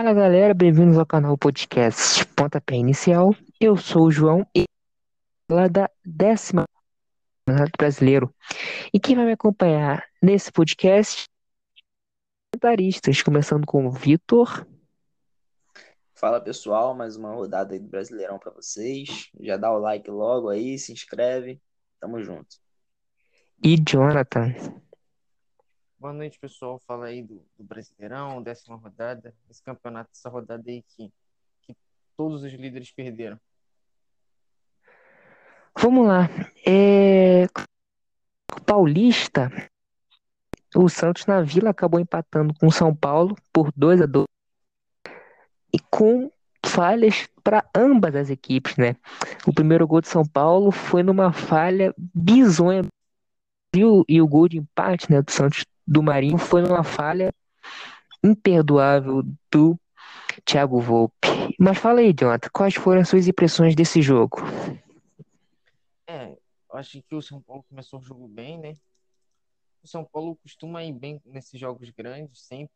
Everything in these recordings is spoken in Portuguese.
Fala galera, bem-vindos ao canal podcast Pontapé Inicial. Eu sou o João e lá da décima brasileiro. E quem vai me acompanhar nesse podcast? Comentaristas, começando com o Vitor. Fala pessoal, mais uma rodada aí do Brasileirão para vocês. Já dá o like logo aí, se inscreve. Tamo junto. E Jonathan. Boa noite, pessoal. Fala aí do, do Brasileirão, décima rodada. Esse campeonato, essa rodada aí que, que todos os líderes perderam. Vamos lá. É... Paulista, o Santos na Vila acabou empatando com o São Paulo por 2 a 2 e com falhas para ambas as equipes, né? O primeiro gol de São Paulo foi numa falha bizonha e o, e o gol de empate, né, do Santos do Marinho foi uma falha imperdoável do Thiago Volpe. Mas fala aí, Jonathan, quais foram as suas impressões desse jogo? É, eu acho que o São Paulo começou o jogo bem, né? O São Paulo costuma ir bem nesses jogos grandes, sempre.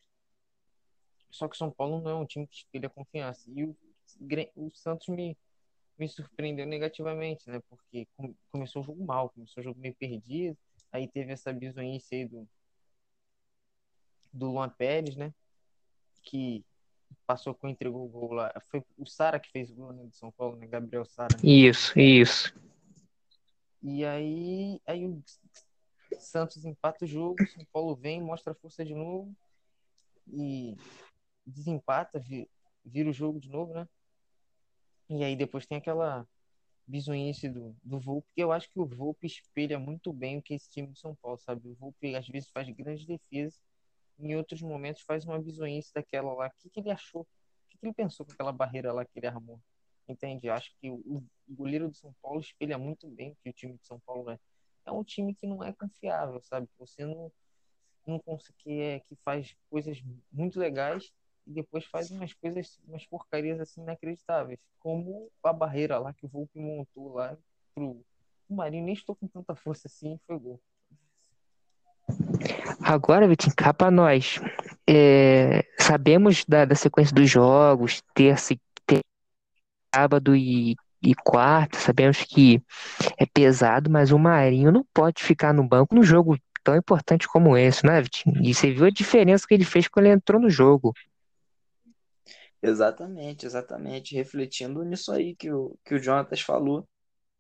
Só que o São Paulo não é um time que espelha confiança. E o, o Santos me, me surpreendeu negativamente, né? Porque começou o jogo mal, começou o jogo meio perdido. Aí teve essa bizonhice aí do, do Luan Pérez, né? Que passou com entregou o gol lá. Foi o Sara que fez o gol né, de São Paulo, né? Gabriel Sara. Né? Isso, isso. E aí, aí o Santos empata o jogo, São Paulo vem, mostra a força de novo e desempata, vira o jogo de novo, né? E aí depois tem aquela bizonhice do, do Volpe, que eu acho que o Volpe espelha muito bem o que é esse time de São Paulo, sabe? O Volpe às vezes faz grandes defesas em outros momentos faz uma bizonhice daquela lá. O que, que ele achou? O que, que ele pensou com aquela barreira lá que ele armou? Entende? Acho que o, goleiro do São Paulo espelha muito bem que o time de São Paulo é. É um time que não é confiável, sabe? Você não, não consegue, que, é, que faz coisas muito legais e depois faz umas coisas, umas porcarias assim inacreditáveis. Como a barreira lá que o Volpe montou lá pro o Marinho. Nem estou com tanta força assim foi gol. Agora, Vitinho, cá pra nós. É, sabemos da, da, sequência dos jogos, terça, ter, sábado e, e quarta. Sabemos que é pesado, mas o Marinho não pode ficar no banco num jogo tão importante como esse, né, Vitinho? E você viu a diferença que ele fez quando ele entrou no jogo. Exatamente, exatamente. Refletindo nisso aí que o, que o Jonatas falou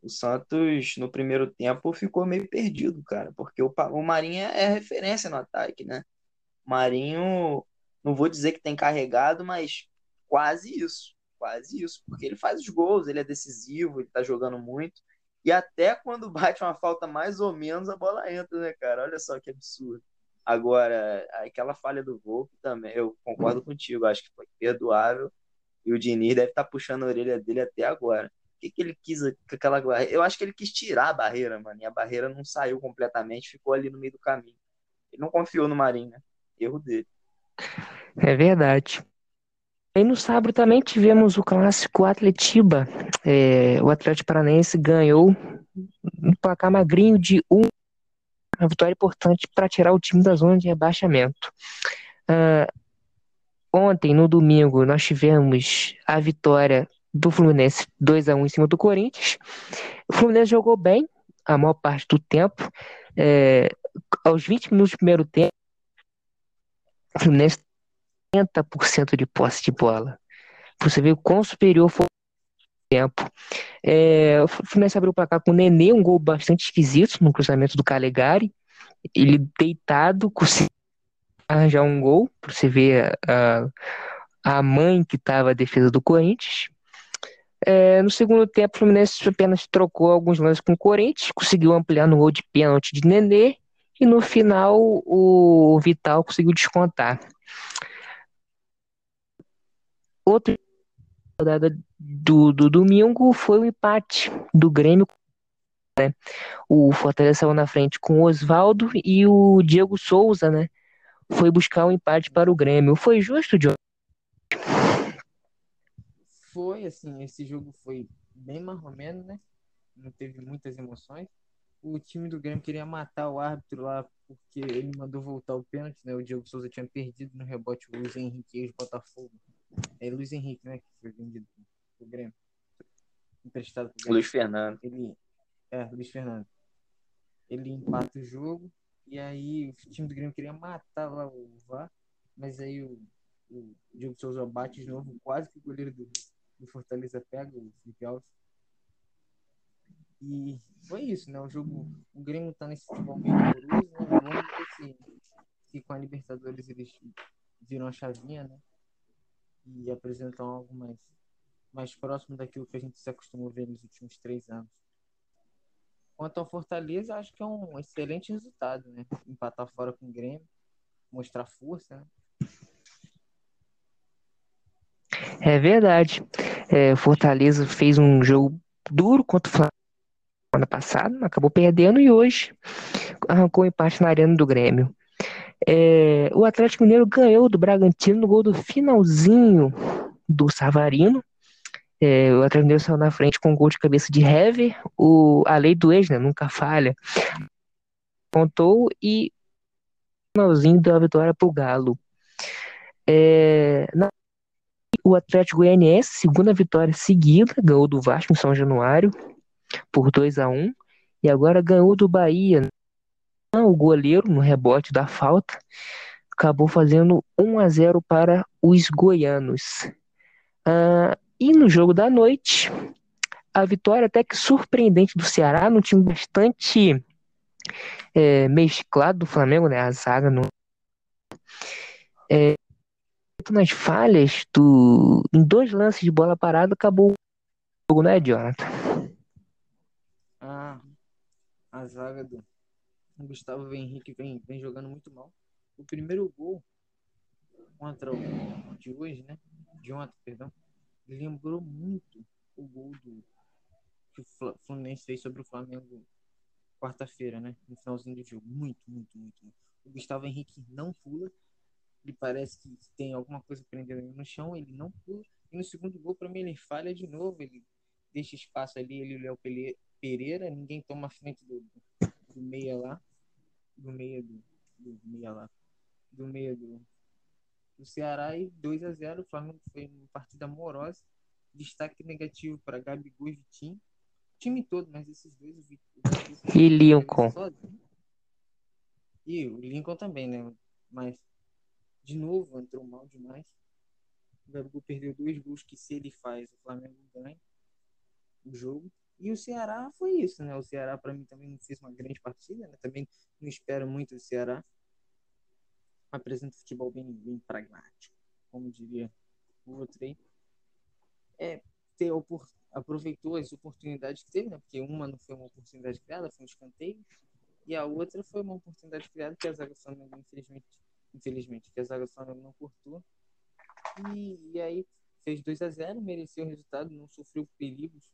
o Santos, no primeiro tempo, ficou meio perdido, cara, porque o, o Marinho é referência no ataque, né? Marinho, não vou dizer que tem carregado, mas quase isso, quase isso, porque ele faz os gols, ele é decisivo, ele tá jogando muito, e até quando bate uma falta mais ou menos, a bola entra, né, cara? Olha só que absurdo. Agora, aquela falha do Volpe também, eu concordo contigo, acho que foi perdoável, e o Diniz deve estar tá puxando a orelha dele até agora que, que ele quis aquela barreira? Eu acho que ele quis tirar a barreira, mano. E a barreira não saiu completamente, ficou ali no meio do caminho. Ele não confiou no Marinho, né? Erro dele. É verdade. E no sábado também tivemos o clássico Atletiba. É, o Atlético Paranaense ganhou um placar magrinho de um. Uma vitória importante para tirar o time da zona de rebaixamento. Uh, ontem, no domingo, nós tivemos a vitória do Fluminense 2 a 1 em cima do Corinthians. O Fluminense jogou bem a maior parte do tempo. É, aos 20 minutos do primeiro tempo, o Fluminense 30% de posse de bola. Você vê o quão superior foi o tempo. É, o Fluminense abriu o placar com o Nenê, um gol bastante esquisito no cruzamento do Calegari. Ele deitado, conseguiu arranjar um gol, você ver a, a mãe que estava a defesa do Corinthians. É, no segundo tempo, o Fluminense apenas trocou alguns lances com o Corinthians, conseguiu ampliar no gol de pênalti de Nenê, e no final o Vital conseguiu descontar. Outra rodada do, do domingo foi o empate do Grêmio. Né? O Fortaleza saiu na frente com o Oswaldo e o Diego Souza, né? Foi buscar o um empate para o Grêmio. Foi justo, Diogo? Foi, assim, esse jogo foi bem mais ou menos, né? Não teve muitas emoções. O time do Grêmio queria matar o árbitro lá porque ele mandou voltar o pênalti, né? O Diego Souza tinha perdido no rebote o Luiz Henrique e o Botafogo. é Luiz Henrique, né? Que foi vendido pro Grêmio. Emprestado pro Grêmio. Luiz Fernando. Ele. É, Luiz Fernando. Ele empata o jogo. E aí o time do Grêmio queria matar lá o VAR. Mas aí o, o Diogo Souza bate de novo. Quase que o goleiro do, do Fortaleza pega o Alves. E foi isso, né? O jogo. O Grêmio tá nesse futebol meio horroroso, né? Vamos ver se, se com a Libertadores eles viram a chavinha, né? E apresentam algo mais, mais próximo daquilo que a gente se acostumou a ver nos últimos três anos. Quanto ao Fortaleza, acho que é um excelente resultado, né? Empatar fora com o Grêmio, mostrar força, né? É verdade. É, Fortaleza fez um jogo duro contra o Flamengo semana passada, acabou perdendo e hoje arrancou um empate na arena do Grêmio. É, o Atlético Mineiro ganhou do Bragantino no gol do finalzinho do Savarino. É, o Atlético Mineiro saiu na frente com um gol de cabeça de Hever. O, a lei do ex, né, nunca falha. Contou e finalzinho deu a vitória para o Galo. É, na, o Atlético Goianiense, segunda vitória seguida, ganhou do Vasco em São Januário por 2 a 1 e agora ganhou do Bahia. O goleiro, no rebote da falta, acabou fazendo 1 a 0 para os goianos. Ah, e no jogo da noite, a vitória até que surpreendente do Ceará, num time bastante é, mesclado do Flamengo, né? A zaga no. É, nas falhas do. Em dois lances de bola parada, acabou o jogo, né, Jonathan? Ah, a zaga do Gustavo Henrique vem, vem jogando muito mal. O primeiro gol contra o de hoje, né? De ontem, perdão. Lembrou muito o gol do que o Fluminense fez sobre o Flamengo quarta-feira, né? No finalzinho do jogo. Muito, muito, muito, muito. O Gustavo Henrique não pula. Ele parece que tem alguma coisa prendendo ele no chão. Ele não pula. E no segundo gol, para mim, ele falha de novo. Ele deixa espaço ali. Ele e o Léo Pereira, ninguém toma frente do, do meia lá, do meia do, do meia lá, do meia do, do Ceará e 2 a 0 o Flamengo foi uma partida amorosa, destaque negativo para Gabigol e Vitinho, o time todo, mas esses dois, o Vitinho, e Lincoln. E o Lincoln também, né? Mas de novo entrou mal demais. O Gabigol perdeu dois gols que se ele faz, o Flamengo ganha o jogo. E o Ceará foi isso, né? O Ceará, para mim, também não fez uma grande partida, né? Também não espero muito do Ceará. Apresenta futebol bem, bem pragmático, como diria o outro aí. É, ter, aproveitou as oportunidades que teve, né? Porque uma não foi uma oportunidade criada, foi um escanteio. E a outra foi uma oportunidade criada que a zaga Flamengo, infelizmente, infelizmente, que a zaga Flamengo não cortou. E, e aí fez 2 a 0 mereceu o resultado, não sofreu perigos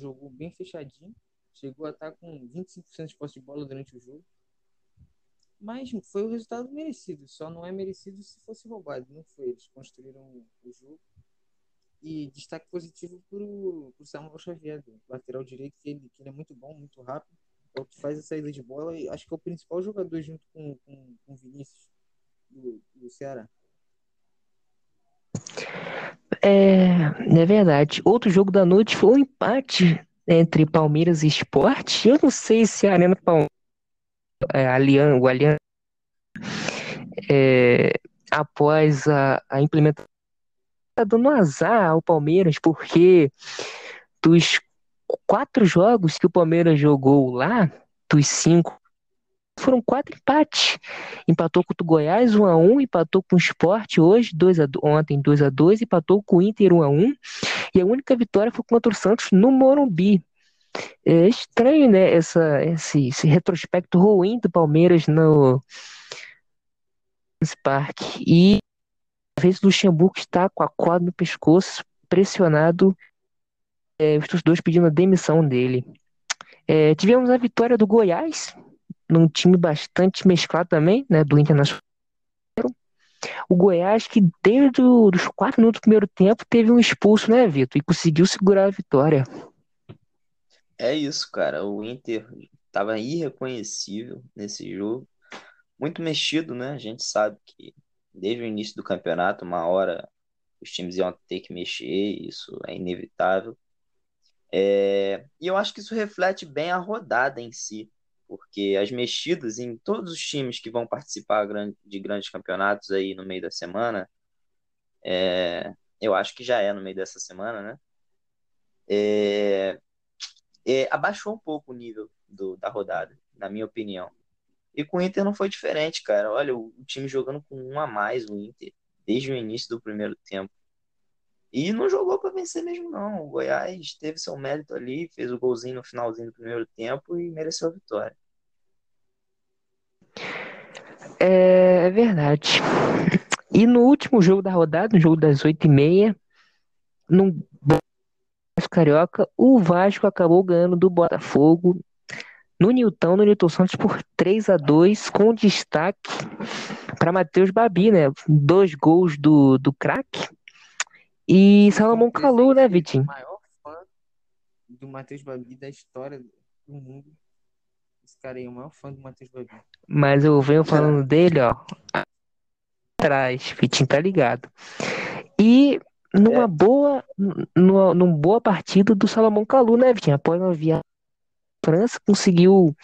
jogou bem fechadinho, chegou a estar com 25% de posse de bola durante o jogo. Mas foi o resultado merecido, só não é merecido se fosse roubado, não foi. Eles construíram o jogo. E destaque positivo para o Samuel Xavier, lateral direito, que ele, que ele é muito bom, muito rápido, é o que faz a saída de bola e acho que é o principal jogador junto com, com, com o Vinícius do, do Ceará. É, é verdade. Outro jogo da noite foi um empate entre Palmeiras e Sport. Eu não sei se a Arena Palmeiras, é, o Alian, é, após a, a implementação, tá dando azar ao Palmeiras, porque dos quatro jogos que o Palmeiras jogou lá, dos cinco foram quatro empates. Empatou com o Goiás 1 a 1 empatou com o Sport hoje, 2 a, ontem 2 a 2 empatou com o Inter 1 a 1 e a única vitória foi contra o Santos no Morumbi. É estranho, né, essa, esse, esse retrospecto ruim do Palmeiras no Parque. E a vez o Luxemburgo está com a corda no pescoço, pressionado, é, os torcedores pedindo a demissão dele. É, tivemos a vitória do Goiás, num time bastante mesclado também, né, do Internacional. O Goiás, que desde os quatro minutos do primeiro tempo, teve um expulso, né, Vitor? E conseguiu segurar a vitória. É isso, cara. O Inter estava irreconhecível nesse jogo. Muito mexido, né? A gente sabe que desde o início do campeonato, uma hora os times iam ter que mexer, isso é inevitável. É, e eu acho que isso reflete bem a rodada em si, porque as mexidas em todos os times que vão participar de grandes campeonatos aí no meio da semana, é, eu acho que já é no meio dessa semana, né? É, é, abaixou um pouco o nível do, da rodada, na minha opinião. E com o Inter não foi diferente, cara. Olha, o, o time jogando com um a mais, o Inter, desde o início do primeiro tempo. E não jogou para vencer mesmo, não. O Goiás teve seu mérito ali, fez o golzinho no finalzinho do primeiro tempo e mereceu a vitória. É, é verdade. E no último jogo da rodada, no jogo das oito e meia, no Carioca, o Vasco acabou ganhando do Botafogo no Newton, no Newton Santos por 3 a 2 com destaque para Matheus Babi, né? Dois gols do, do craque e Salomão Calu, né, Vitinho? O maior fã do Matheus Babi da história do mundo. Esse cara aí é o maior fã do Matheus Babi. Mas eu venho falando dele, ó. Atrás, Vitinho tá ligado. E numa é. boa, numa, numa boa partida do Salomão Calu, né, Vitinho? Após uma viagem França, conseguiu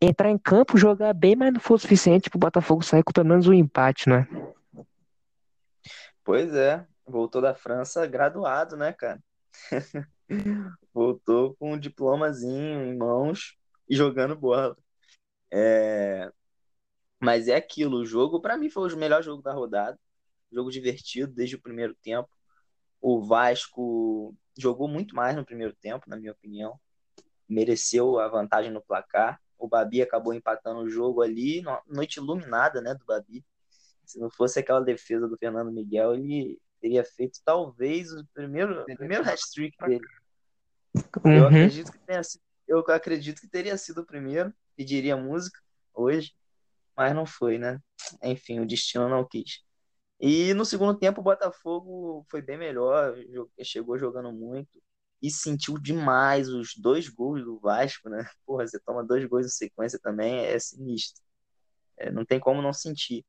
entrar em campo, jogar bem, mas não foi o suficiente pro Botafogo sair com pelo menos um empate, né? Pois é, voltou da França graduado, né, cara? voltou com um diplomazinho em mãos jogando bola. É... Mas é aquilo, o jogo, para mim, foi o melhor jogo da rodada. Jogo divertido desde o primeiro tempo. O Vasco jogou muito mais no primeiro tempo, na minha opinião. Mereceu a vantagem no placar. O Babi acabou empatando o jogo ali, noite iluminada, né, do Babi. Se não fosse aquela defesa do Fernando Miguel, ele teria feito talvez o primeiro, o primeiro hat-trick dele. Uhum. Eu, acredito que tenha, eu acredito que teria sido o primeiro, pediria música hoje, mas não foi, né? Enfim, o destino não quis. E no segundo tempo o Botafogo foi bem melhor, chegou jogando muito e sentiu demais os dois gols do Vasco, né? Porra, você toma dois gols em sequência também, é sinistro. É, não tem como não sentir.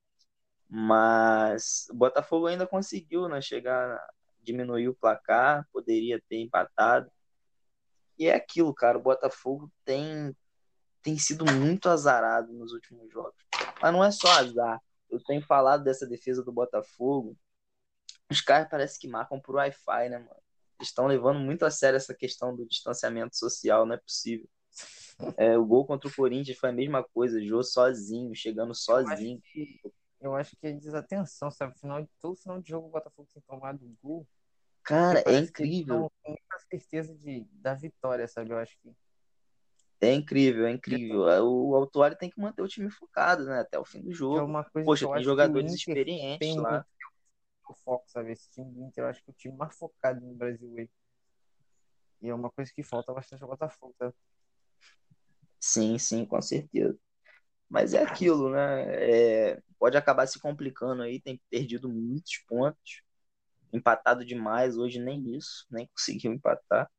Mas o Botafogo ainda conseguiu né, chegar, diminuir o placar, poderia ter empatado. E é aquilo, cara, o Botafogo tem, tem sido muito azarado nos últimos jogos. Mas não é só azar. Eu tenho falado dessa defesa do Botafogo. Os caras parece que marcam por Wi-Fi, né, mano? Estão levando muito a sério essa questão do distanciamento social, não é possível. É, o gol contra o Corinthians foi a mesma coisa, Jô sozinho, chegando sozinho. Que eu acho que é desatenção, sabe? Final de todo final de jogo o Botafogo tem tomado gol. Cara, é incrível. Com muita certeza de, da vitória, sabe? Eu acho que. É incrível, é incrível. O Autuário tem que manter o time focado, né? Até o fim do é jogo. É uma coisa Poxa, tem jogadores experientes lá. O foco, sabe? Esse time do Inter, eu acho que é o time mais focado no Brasil aí. E é uma coisa que falta bastante ao Botafogo, tá? Sim, sim, com certeza. Mas é aquilo, né? É, pode acabar se complicando aí, tem perdido muitos pontos, empatado demais, hoje nem isso, nem conseguiu empatar.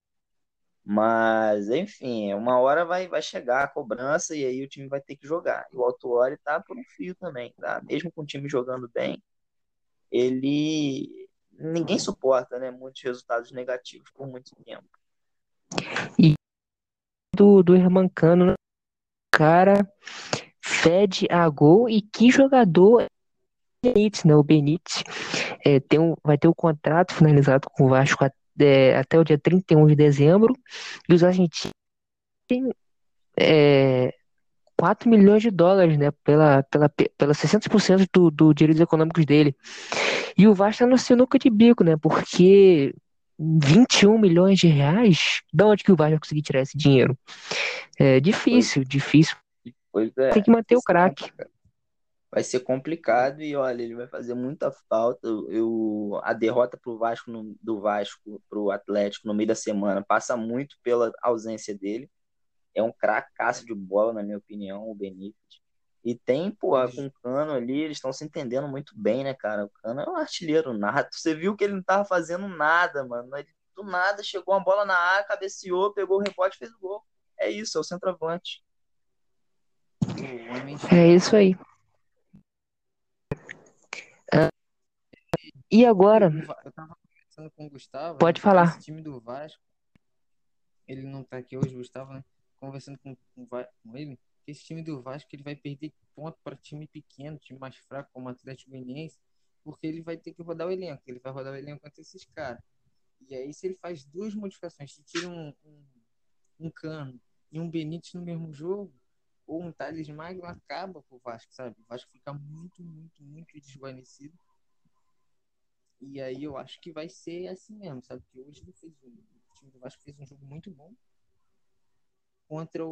Mas, enfim, uma hora vai, vai chegar a cobrança e aí o time vai ter que jogar. E o Autuori tá por um fio também, tá? Mesmo com o time jogando bem, ele. Ninguém suporta, né? Muitos resultados negativos por muito tempo. E do, do Hermancano, né? cara fede a gol e que jogador Benítez, né? O Benítez é, tem um, vai ter o um contrato finalizado com o Vasco até, até o dia 31 de dezembro e os argentinos têm é, 4 milhões de dólares, né? Pela, pela, pela 60% do, do direitos econômicos dele. E o Vasco tá no sinuca de bico, né? Porque 21 milhões de reais, de onde que o Vasco vai conseguir tirar esse dinheiro? É difícil, difícil Pois é. Tem que manter o craque. Vai ser complicado e olha, ele vai fazer muita falta. Eu, a derrota pro Vasco no, do Vasco pro Atlético no meio da semana passa muito pela ausência dele. É um cracaço de bola, na minha opinião, o Benítez. E tem, pô, com o Cano ali, eles estão se entendendo muito bem, né, cara? O Cano é um artilheiro nato. Você viu que ele não tava fazendo nada, mano. Ele, do nada, chegou uma bola na área, cabeceou, pegou o rebote e fez o gol. É isso, é o centroavante. É isso aí. E agora, O Eu tava conversando com o Gustavo, Pode né, falar. Esse time do Vasco, ele não tá aqui hoje, o Gustavo, né? Conversando com, com, o com ele, que esse time do Vasco ele vai perder ponto para time pequeno, time mais fraco, como o Atlético Goianiense, porque ele vai ter que rodar o elenco, ele vai rodar o elenco contra esses caras. E aí, se ele faz duas modificações, se tira um, um, um Cano e um Benítez no mesmo jogo, ou um Thales Magno, acaba pro Vasco, sabe? O Vasco fica muito, muito, muito desguarnecido. E aí eu acho que vai ser assim mesmo, sabe? Porque hoje ele fez um, o time do Vasco fez um jogo muito bom. Contra o,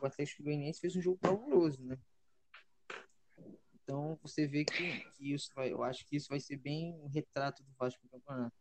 o Atlético Goianiense fez um jogo pavoroso, né? Então você vê que, que isso vai, eu acho que isso vai ser bem um retrato do Vasco no campeonato.